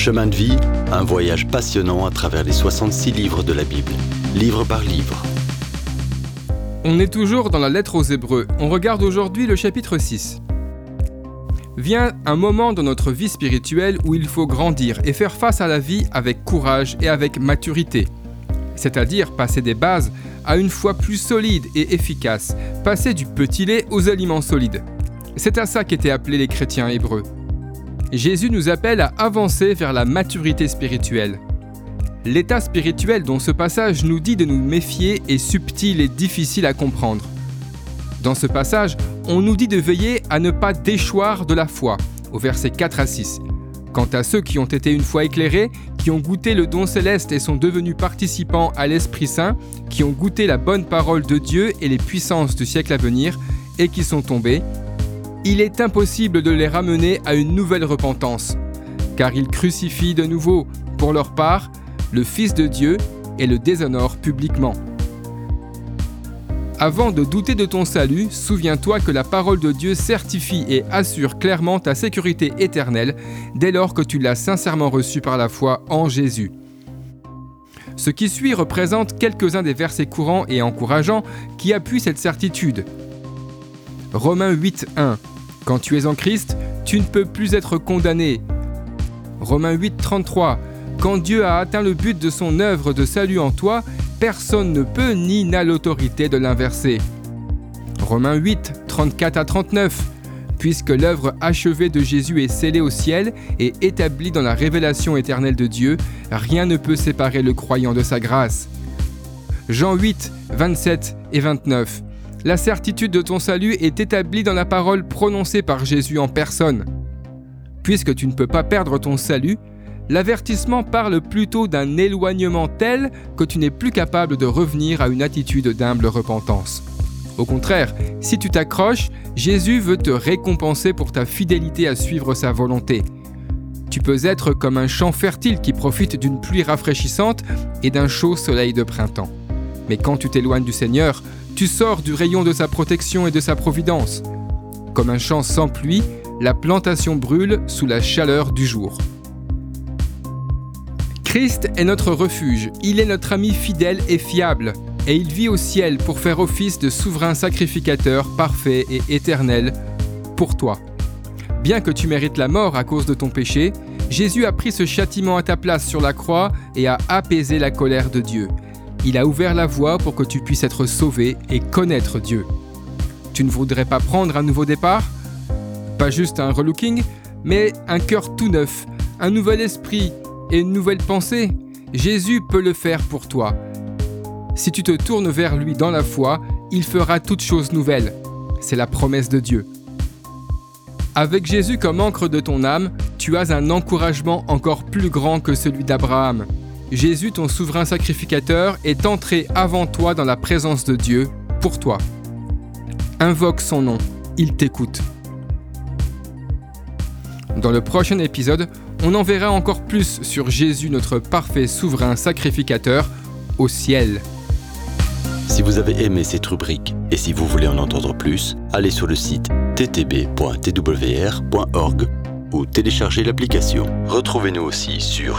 Chemin de vie, un voyage passionnant à travers les 66 livres de la Bible, livre par livre. On est toujours dans la lettre aux Hébreux. On regarde aujourd'hui le chapitre 6. Vient un moment dans notre vie spirituelle où il faut grandir et faire face à la vie avec courage et avec maturité. C'est-à-dire passer des bases à une foi plus solide et efficace, passer du petit lait aux aliments solides. C'est à ça qu'étaient appelés les chrétiens hébreux. Jésus nous appelle à avancer vers la maturité spirituelle. L'état spirituel dont ce passage nous dit de nous méfier est subtil et difficile à comprendre. Dans ce passage, on nous dit de veiller à ne pas déchoir de la foi, au verset 4 à 6. Quant à ceux qui ont été une fois éclairés, qui ont goûté le don céleste et sont devenus participants à l'Esprit Saint, qui ont goûté la bonne parole de Dieu et les puissances du siècle à venir, et qui sont tombés, il est impossible de les ramener à une nouvelle repentance, car ils crucifient de nouveau, pour leur part, le Fils de Dieu et le déshonorent publiquement. Avant de douter de ton salut, souviens-toi que la parole de Dieu certifie et assure clairement ta sécurité éternelle dès lors que tu l'as sincèrement reçue par la foi en Jésus. Ce qui suit représente quelques-uns des versets courants et encourageants qui appuient cette certitude. Romains 8.1 Quand tu es en Christ, tu ne peux plus être condamné. Romains 8.33 Quand Dieu a atteint le but de son œuvre de salut en toi, personne ne peut ni n'a l'autorité de l'inverser. Romains 8, 34 à 39. Puisque l'œuvre achevée de Jésus est scellée au ciel et établie dans la révélation éternelle de Dieu, rien ne peut séparer le croyant de sa grâce. Jean 8, 27 et 29. La certitude de ton salut est établie dans la parole prononcée par Jésus en personne. Puisque tu ne peux pas perdre ton salut, l'avertissement parle plutôt d'un éloignement tel que tu n'es plus capable de revenir à une attitude d'humble repentance. Au contraire, si tu t'accroches, Jésus veut te récompenser pour ta fidélité à suivre sa volonté. Tu peux être comme un champ fertile qui profite d'une pluie rafraîchissante et d'un chaud soleil de printemps. Mais quand tu t'éloignes du Seigneur, tu sors du rayon de sa protection et de sa providence. Comme un champ sans pluie, la plantation brûle sous la chaleur du jour. Christ est notre refuge, il est notre ami fidèle et fiable, et il vit au ciel pour faire office de souverain sacrificateur parfait et éternel pour toi. Bien que tu mérites la mort à cause de ton péché, Jésus a pris ce châtiment à ta place sur la croix et a apaisé la colère de Dieu. Il a ouvert la voie pour que tu puisses être sauvé et connaître Dieu. Tu ne voudrais pas prendre un nouveau départ? Pas juste un relooking, mais un cœur tout neuf, un nouvel esprit, et une nouvelle pensée, Jésus peut le faire pour toi. Si tu te tournes vers lui dans la foi, il fera toutes choses nouvelles. C'est la promesse de Dieu. Avec Jésus comme encre de ton âme, tu as un encouragement encore plus grand que celui d'Abraham. Jésus, ton souverain sacrificateur, est entré avant toi dans la présence de Dieu, pour toi. Invoque son nom, il t'écoute. Dans le prochain épisode, on en verra encore plus sur Jésus, notre parfait souverain sacrificateur, au ciel. Si vous avez aimé cette rubrique et si vous voulez en entendre plus, allez sur le site ttb.twr.org ou téléchargez l'application. Retrouvez-nous aussi sur